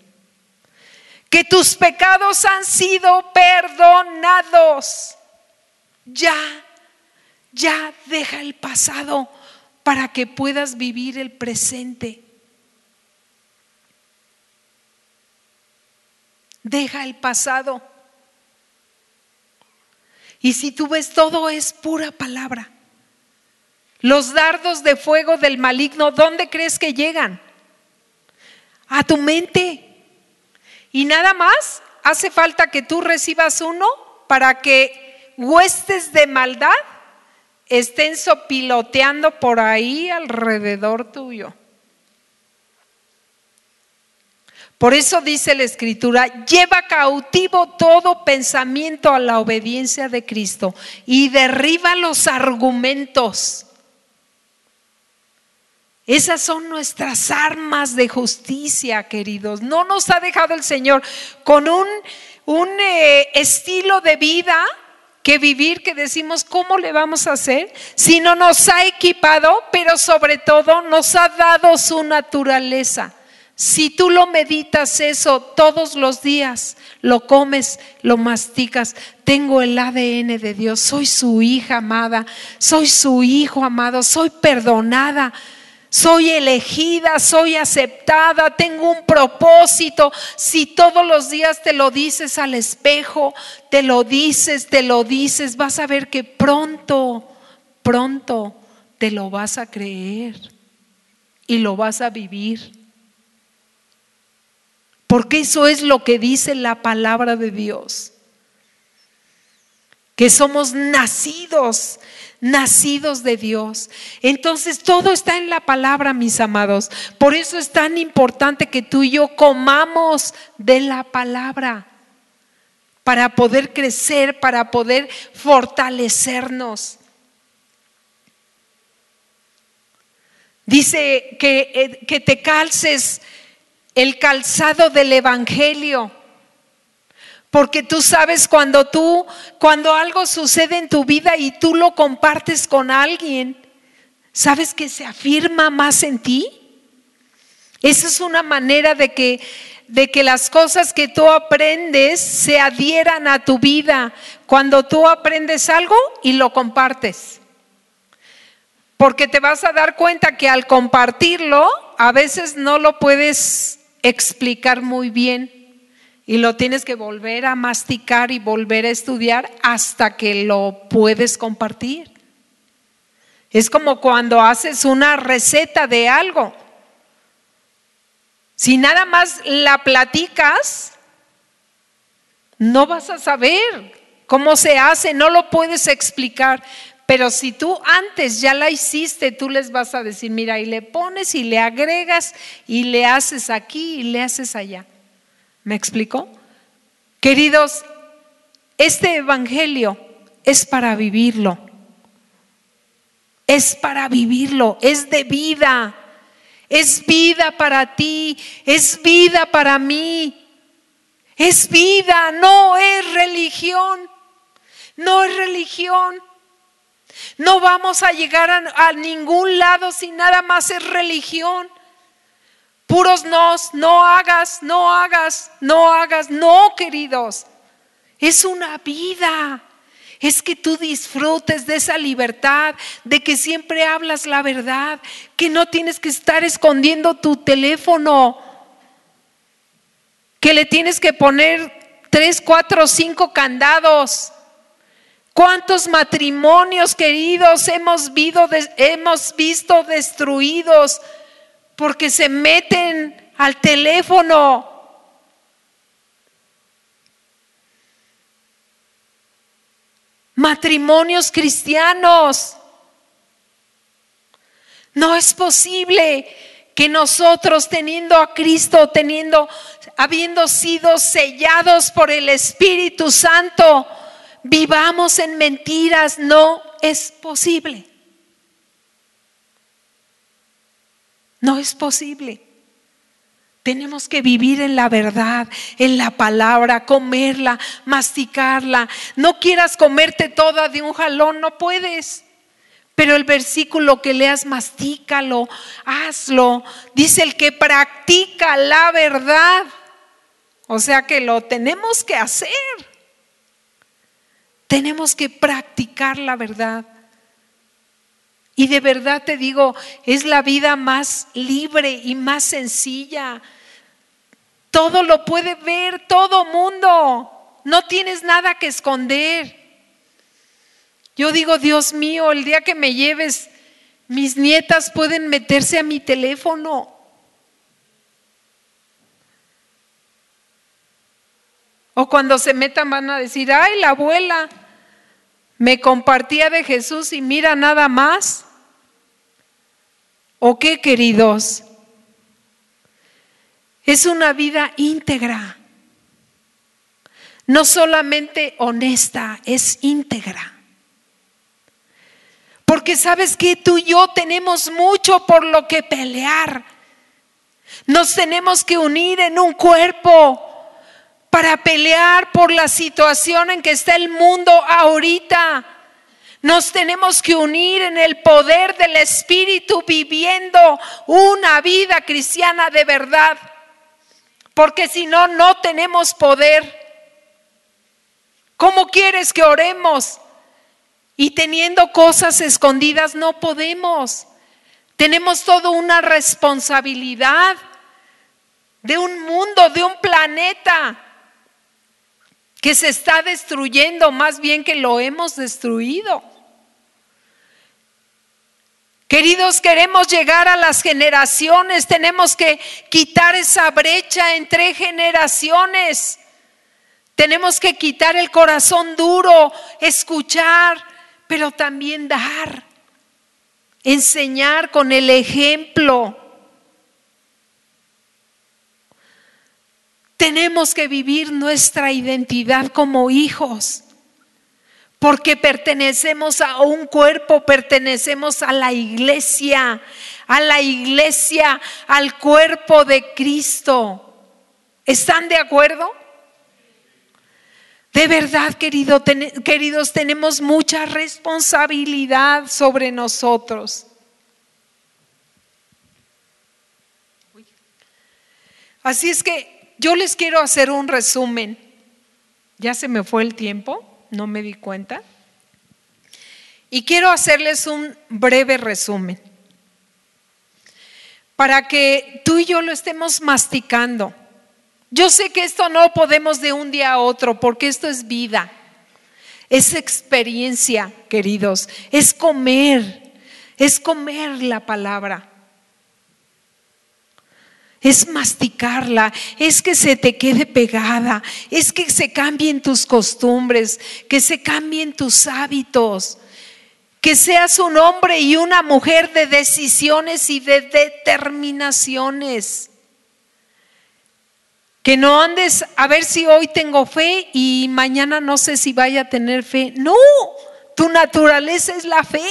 Que tus pecados han sido perdonados. Ya, ya deja el pasado para que puedas vivir el presente. Deja el pasado. Y si tú ves, todo es pura palabra. Los dardos de fuego del maligno, ¿dónde crees que llegan? A tu mente. Y nada más hace falta que tú recibas uno para que huestes de maldad estén sopiloteando por ahí alrededor tuyo. Por eso dice la escritura, lleva cautivo todo pensamiento a la obediencia de Cristo y derriba los argumentos. Esas son nuestras armas de justicia, queridos. No nos ha dejado el Señor con un, un eh, estilo de vida que vivir, que decimos, ¿cómo le vamos a hacer? Sino nos ha equipado, pero sobre todo nos ha dado su naturaleza. Si tú lo meditas eso todos los días, lo comes, lo masticas, tengo el ADN de Dios, soy su hija amada, soy su hijo amado, soy perdonada, soy elegida, soy aceptada, tengo un propósito. Si todos los días te lo dices al espejo, te lo dices, te lo dices, vas a ver que pronto, pronto te lo vas a creer y lo vas a vivir. Porque eso es lo que dice la palabra de Dios. Que somos nacidos, nacidos de Dios. Entonces todo está en la palabra, mis amados. Por eso es tan importante que tú y yo comamos de la palabra para poder crecer, para poder fortalecernos. Dice que, eh, que te calces el calzado del evangelio. Porque tú sabes cuando tú, cuando algo sucede en tu vida y tú lo compartes con alguien, ¿sabes que se afirma más en ti? Esa es una manera de que, de que las cosas que tú aprendes se adhieran a tu vida. Cuando tú aprendes algo y lo compartes. Porque te vas a dar cuenta que al compartirlo, a veces no lo puedes explicar muy bien y lo tienes que volver a masticar y volver a estudiar hasta que lo puedes compartir. Es como cuando haces una receta de algo. Si nada más la platicas, no vas a saber cómo se hace, no lo puedes explicar. Pero si tú antes ya la hiciste, tú les vas a decir, mira, y le pones y le agregas y le haces aquí y le haces allá. ¿Me explico? Queridos, este Evangelio es para vivirlo. Es para vivirlo, es de vida. Es vida para ti, es vida para mí. Es vida, no es religión. No es religión. No vamos a llegar a, ningún lado si nada más es religión. Puros nos, no hagas, no hagas, no hagas, no, queridos. es una vida. Es que tú disfrutes de esa libertad, de que siempre hablas la verdad, que no tienes que estar escondiendo tu teléfono, que le tienes que poner tres, cuatro, cinco candados. ¿Cuántos matrimonios queridos hemos, hemos visto destruidos porque se meten al teléfono? Matrimonios cristianos. No es posible que nosotros teniendo a Cristo, teniendo, habiendo sido sellados por el Espíritu Santo, vivamos en mentiras. No es posible. No es posible. Tenemos que vivir en la verdad, en la palabra, comerla, masticarla. No quieras comerte toda de un jalón, no puedes. Pero el versículo que leas, mastícalo, hazlo. Dice el que practica la verdad. O sea que lo tenemos que hacer. Tenemos que practicar la verdad. Y de verdad te digo, es la vida más libre y más sencilla. Todo lo puede ver todo mundo. No tienes nada que esconder. Yo digo, Dios mío, el día que me lleves, mis nietas pueden meterse a mi teléfono. O cuando se metan van a decir, ay, la abuela me compartía de Jesús y mira nada más. ¿O qué, queridos? Es una vida íntegra. No solamente honesta, es íntegra. Porque sabes que tú y yo tenemos mucho por lo que pelear. Nos tenemos que unir en un cuerpo para pelear por la situación en que está el mundo ahorita. Nos tenemos que unir en el poder del Espíritu viviendo una vida cristiana de verdad. Porque si no, no tenemos poder. ¿Cómo quieres que oremos? Y teniendo cosas escondidas no podemos. Tenemos toda una responsabilidad de un mundo, de un planeta que se está destruyendo, más bien que lo hemos destruido. Queridos, queremos llegar a las generaciones, tenemos que quitar esa brecha entre generaciones. Tenemos que quitar el corazón duro, escuchar, pero también dar, enseñar con el ejemplo. Tenemos que vivir nuestra identidad como hijos, porque pertenecemos a un cuerpo, pertenecemos a la iglesia, a la iglesia, al cuerpo de Cristo. ¿Están de acuerdo? De verdad, querido, queridos, tenemos mucha responsabilidad sobre nosotros. Así es que yo les quiero hacer un resumen. Ya se me fue el tiempo, no me di cuenta. Y quiero hacerles un breve resumen para que tú y yo lo estemos masticando. Yo sé que esto no podemos de un día a otro porque esto es vida, es experiencia, queridos, es comer, es comer la palabra. Es masticarla, es que se te quede pegada, es que se cambien tus costumbres, que se cambien tus hábitos, que seas un hombre y una mujer de decisiones y de determinaciones. Que no andes a ver si hoy tengo fe y mañana no sé si vaya a tener fe. No, tu naturaleza es la fe.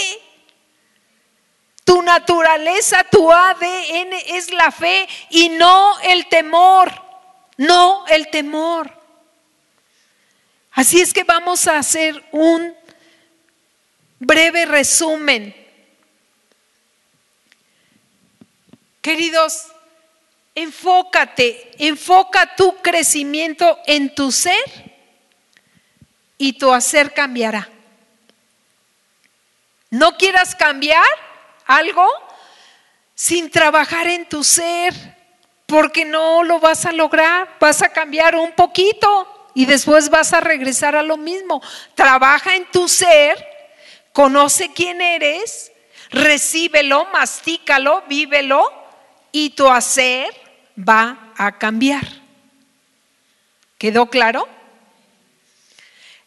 Tu naturaleza, tu ADN es la fe y no el temor. No el temor. Así es que vamos a hacer un breve resumen. Queridos, Enfócate, enfoca tu crecimiento en tu ser y tu hacer cambiará. No quieras cambiar algo sin trabajar en tu ser, porque no lo vas a lograr. Vas a cambiar un poquito y después vas a regresar a lo mismo. Trabaja en tu ser, conoce quién eres, recíbelo, mastícalo, vívelo y tu hacer va a cambiar. ¿Quedó claro?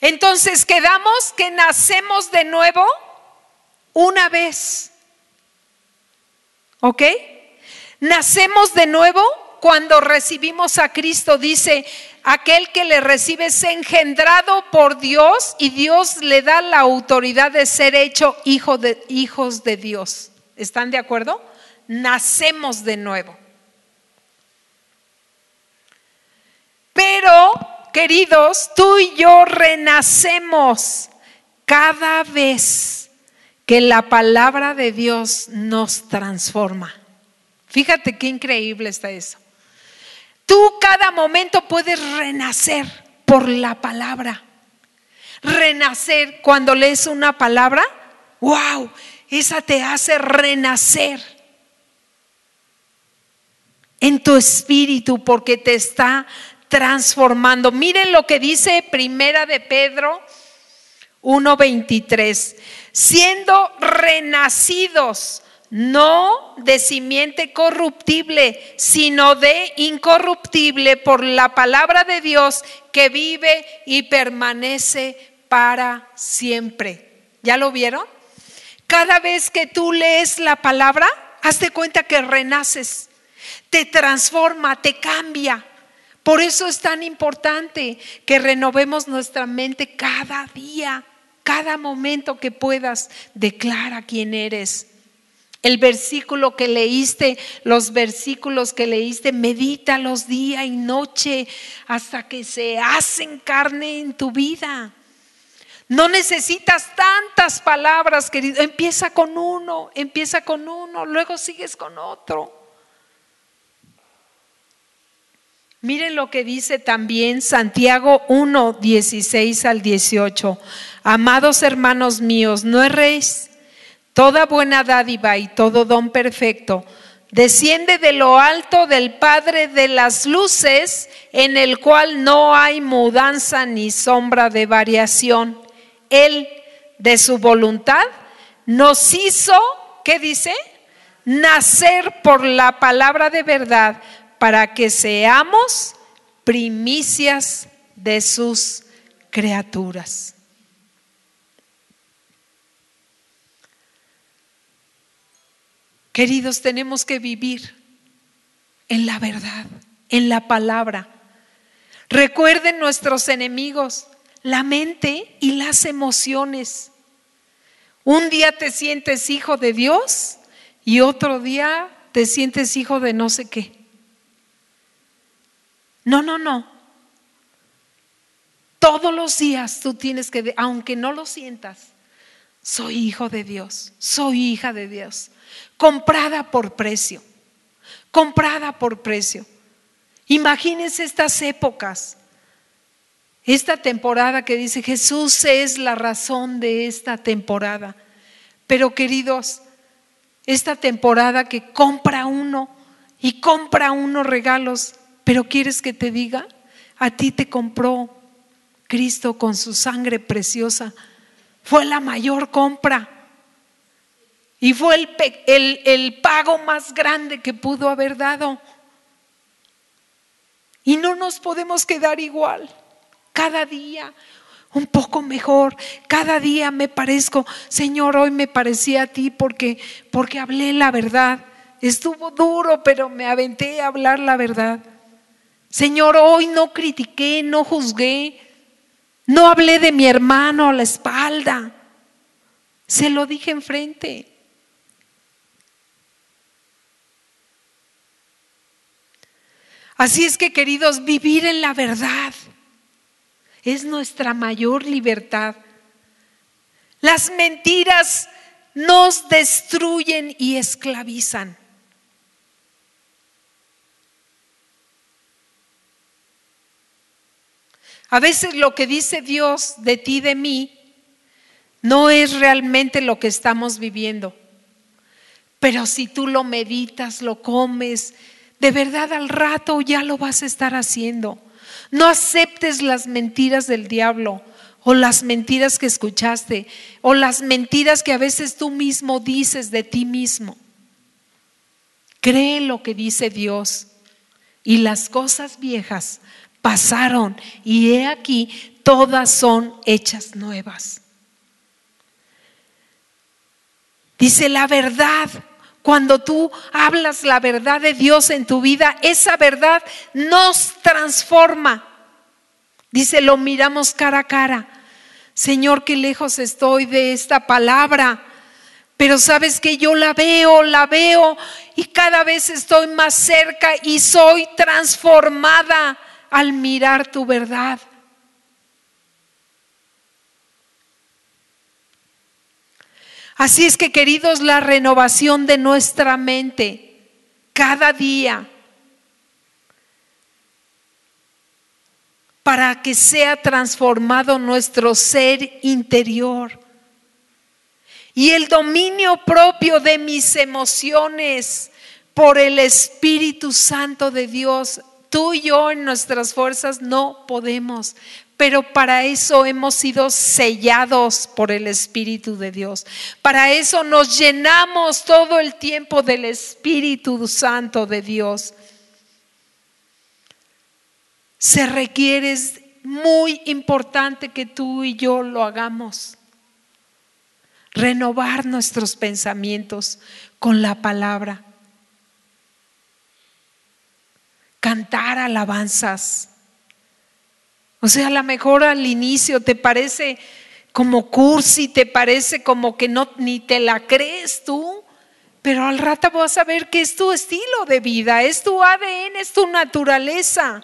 Entonces quedamos que nacemos de nuevo una vez. ¿Ok? Nacemos de nuevo cuando recibimos a Cristo. Dice, aquel que le recibe es engendrado por Dios y Dios le da la autoridad de ser hecho hijo de, hijos de Dios. ¿Están de acuerdo? Nacemos de nuevo. Pero, queridos, tú y yo renacemos cada vez que la palabra de Dios nos transforma. Fíjate qué increíble está eso. Tú cada momento puedes renacer por la palabra. Renacer cuando lees una palabra, wow, esa te hace renacer en tu espíritu porque te está transformando. Miren lo que dice Primera de Pedro 1:23 siendo renacidos, no de simiente corruptible, sino de incorruptible por la palabra de Dios que vive y permanece para siempre. ¿Ya lo vieron? Cada vez que tú lees la palabra, hazte cuenta que renaces, te transforma, te cambia. Por eso es tan importante que renovemos nuestra mente cada día. Cada momento que puedas, declara quién eres. El versículo que leíste, los versículos que leíste, medítalos día y noche hasta que se hacen carne en tu vida. No necesitas tantas palabras, querido. Empieza con uno, empieza con uno, luego sigues con otro. Miren lo que dice también Santiago 1, 16 al 18. Amados hermanos míos, no erréis. Toda buena dádiva y todo don perfecto desciende de lo alto del Padre de las luces, en el cual no hay mudanza ni sombra de variación. Él, de su voluntad, nos hizo, ¿qué dice? Nacer por la palabra de verdad para que seamos primicias de sus criaturas. Queridos, tenemos que vivir en la verdad, en la palabra. Recuerden nuestros enemigos, la mente y las emociones. Un día te sientes hijo de Dios y otro día te sientes hijo de no sé qué. No, no, no. Todos los días tú tienes que, aunque no lo sientas, soy hijo de Dios, soy hija de Dios, comprada por precio, comprada por precio. Imagínense estas épocas, esta temporada que dice Jesús es la razón de esta temporada. Pero queridos, esta temporada que compra uno y compra uno regalos pero ¿quieres que te diga? A ti te compró Cristo con su sangre preciosa. Fue la mayor compra. Y fue el, pago más grande que pudo haber dado. Y no nos podemos quedar igual. Cada día un poco mejor. Cada día me parezco, Señor, hoy me parecía a ti porque porque hablé la verdad. Estuvo duro, pero me aventé a hablar la verdad. Señor, hoy no critiqué, no juzgué, no hablé de mi hermano a la espalda. Se lo dije enfrente. Así es que, queridos, vivir en la verdad es nuestra mayor libertad. Las mentiras nos destruyen y esclavizan. A veces lo que dice Dios de ti, de mí, no es realmente lo que estamos viviendo. Pero si tú lo meditas, lo comes, de verdad al rato ya lo vas a estar haciendo. No aceptes las mentiras del diablo o las mentiras que escuchaste o las mentiras que a veces tú mismo dices de ti mismo. Cree lo que dice Dios y las cosas viejas pasaron y he aquí todas son hechas nuevas. Dice la verdad. Cuando tú hablas la verdad de Dios en tu vida, esa verdad nos transforma. Dice, lo miramos cara a cara. Señor, qué lejos estoy de esta palabra. Pero sabes que yo la veo, la veo y cada vez estoy más cerca y soy transformada al mirar tu verdad. Así es que queridos, la renovación de nuestra mente cada día para que sea transformado nuestro ser interior y el dominio propio de mis emociones por el Espíritu Santo de Dios. Tú y yo en nuestras fuerzas no podemos, pero para eso hemos sido sellados por el Espíritu de Dios. Para eso nos llenamos todo el tiempo del Espíritu Santo de Dios. Se requiere, es muy importante que tú y yo lo hagamos renovar nuestros pensamientos con la palabra, cantar alabanzas. O sea, a lo mejor al inicio te parece como cursi, te parece como que no ni te la crees tú, pero al rato vas a ver que es tu estilo de vida, es tu ADN, es tu naturaleza.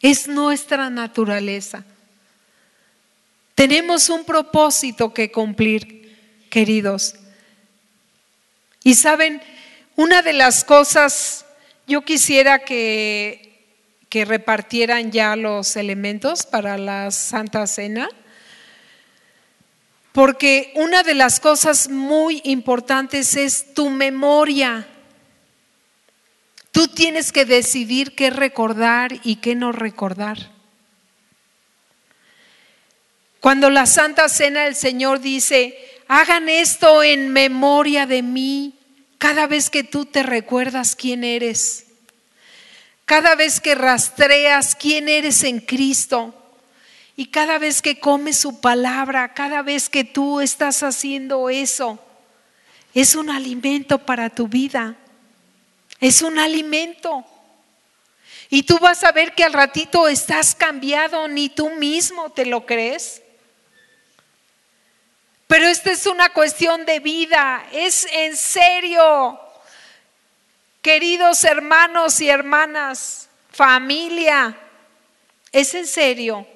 Es nuestra naturaleza. Tenemos un propósito que cumplir, queridos. Y saben, una de las cosas, yo quisiera que, que repartieran ya los elementos para la Santa Cena, porque una de las cosas muy importantes es tu memoria. Tú tienes que decidir qué recordar y qué no recordar. Cuando la Santa Cena del Señor dice, hagan esto en memoria de mí, cada vez que tú te recuerdas quién eres, cada vez que rastreas quién eres en Cristo y cada vez que comes su palabra, cada vez que tú estás haciendo eso, es un alimento para tu vida, es un alimento. Y tú vas a ver que al ratito estás cambiado, ni tú mismo te lo crees. Pero esta es una cuestión de vida, es en serio. Queridos hermanos y hermanas, familia, es en serio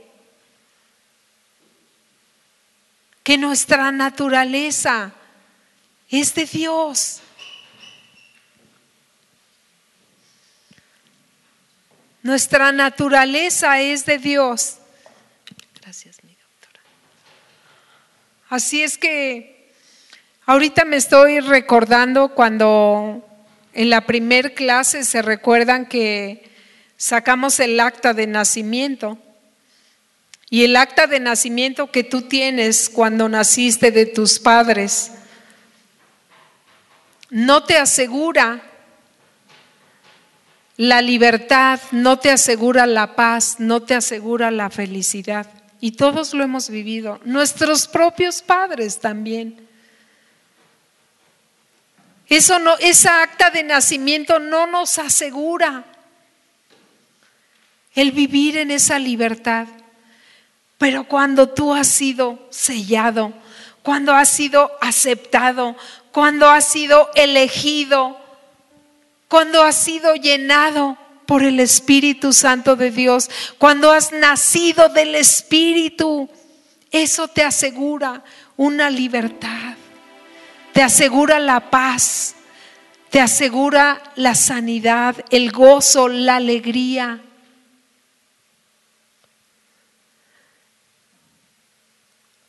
que nuestra naturaleza es de Dios. Nuestra naturaleza es de Dios. Gracias. Así es que ahorita me estoy recordando cuando en la primer clase se recuerdan que sacamos el acta de nacimiento. Y el acta de nacimiento que tú tienes cuando naciste de tus padres no te asegura la libertad, no te asegura la paz, no te asegura la felicidad. Y todos lo hemos vivido, nuestros propios padres también. Eso no, esa acta de nacimiento no nos asegura el vivir en esa libertad. Pero cuando tú has sido sellado, cuando has sido aceptado, cuando has sido elegido, cuando has sido llenado por el Espíritu Santo de Dios, cuando has nacido del Espíritu, eso te asegura una libertad, te asegura la paz, te asegura la sanidad, el gozo, la alegría.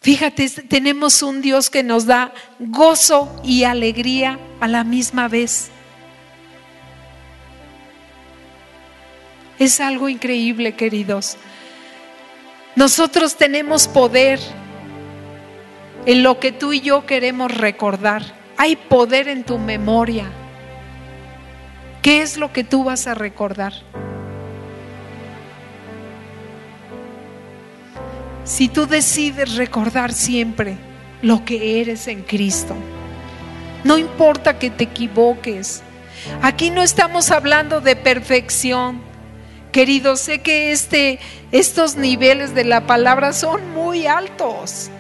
Fíjate, tenemos un Dios que nos da gozo y alegría a la misma vez. Es algo increíble, queridos. Nosotros tenemos poder en lo que tú y yo queremos recordar. Hay poder en tu memoria. ¿Qué es lo que tú vas a recordar? Si tú decides recordar siempre lo que eres en Cristo, no importa que te equivoques. Aquí no estamos hablando de perfección. Querido, sé que este, estos niveles de la palabra son muy altos.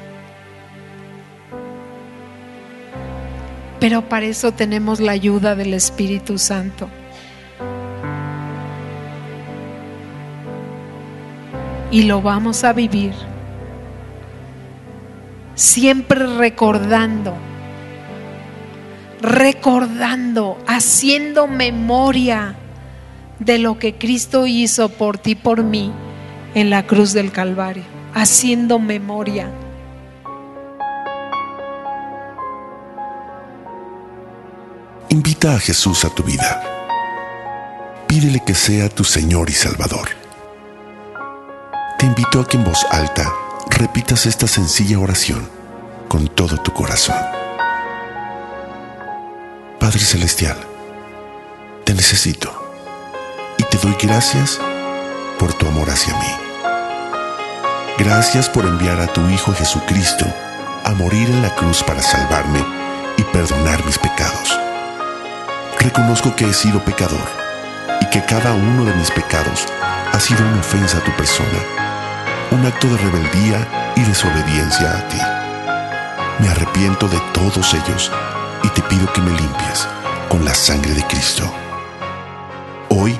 Pero para eso tenemos la ayuda del Espíritu Santo. Y lo vamos a vivir siempre recordando, recordando, haciendo memoria de lo que Cristo hizo por ti, por mí, en la cruz del Calvario, haciendo memoria. Invita a Jesús a tu vida. Pídele que sea tu Señor y Salvador. Te invito a que en voz alta repitas esta sencilla oración con todo tu corazón. Padre Celestial, te necesito te doy gracias por tu amor hacia mí. Gracias por enviar a tu Hijo Jesucristo a morir en la cruz para salvarme y perdonar mis pecados. Reconozco que he sido pecador y que cada uno de mis pecados ha sido una ofensa a tu persona un acto de rebeldía y desobediencia a ti. Me arrepiento de todos ellos y te pido que me limpies con la sangre de Cristo. Hoy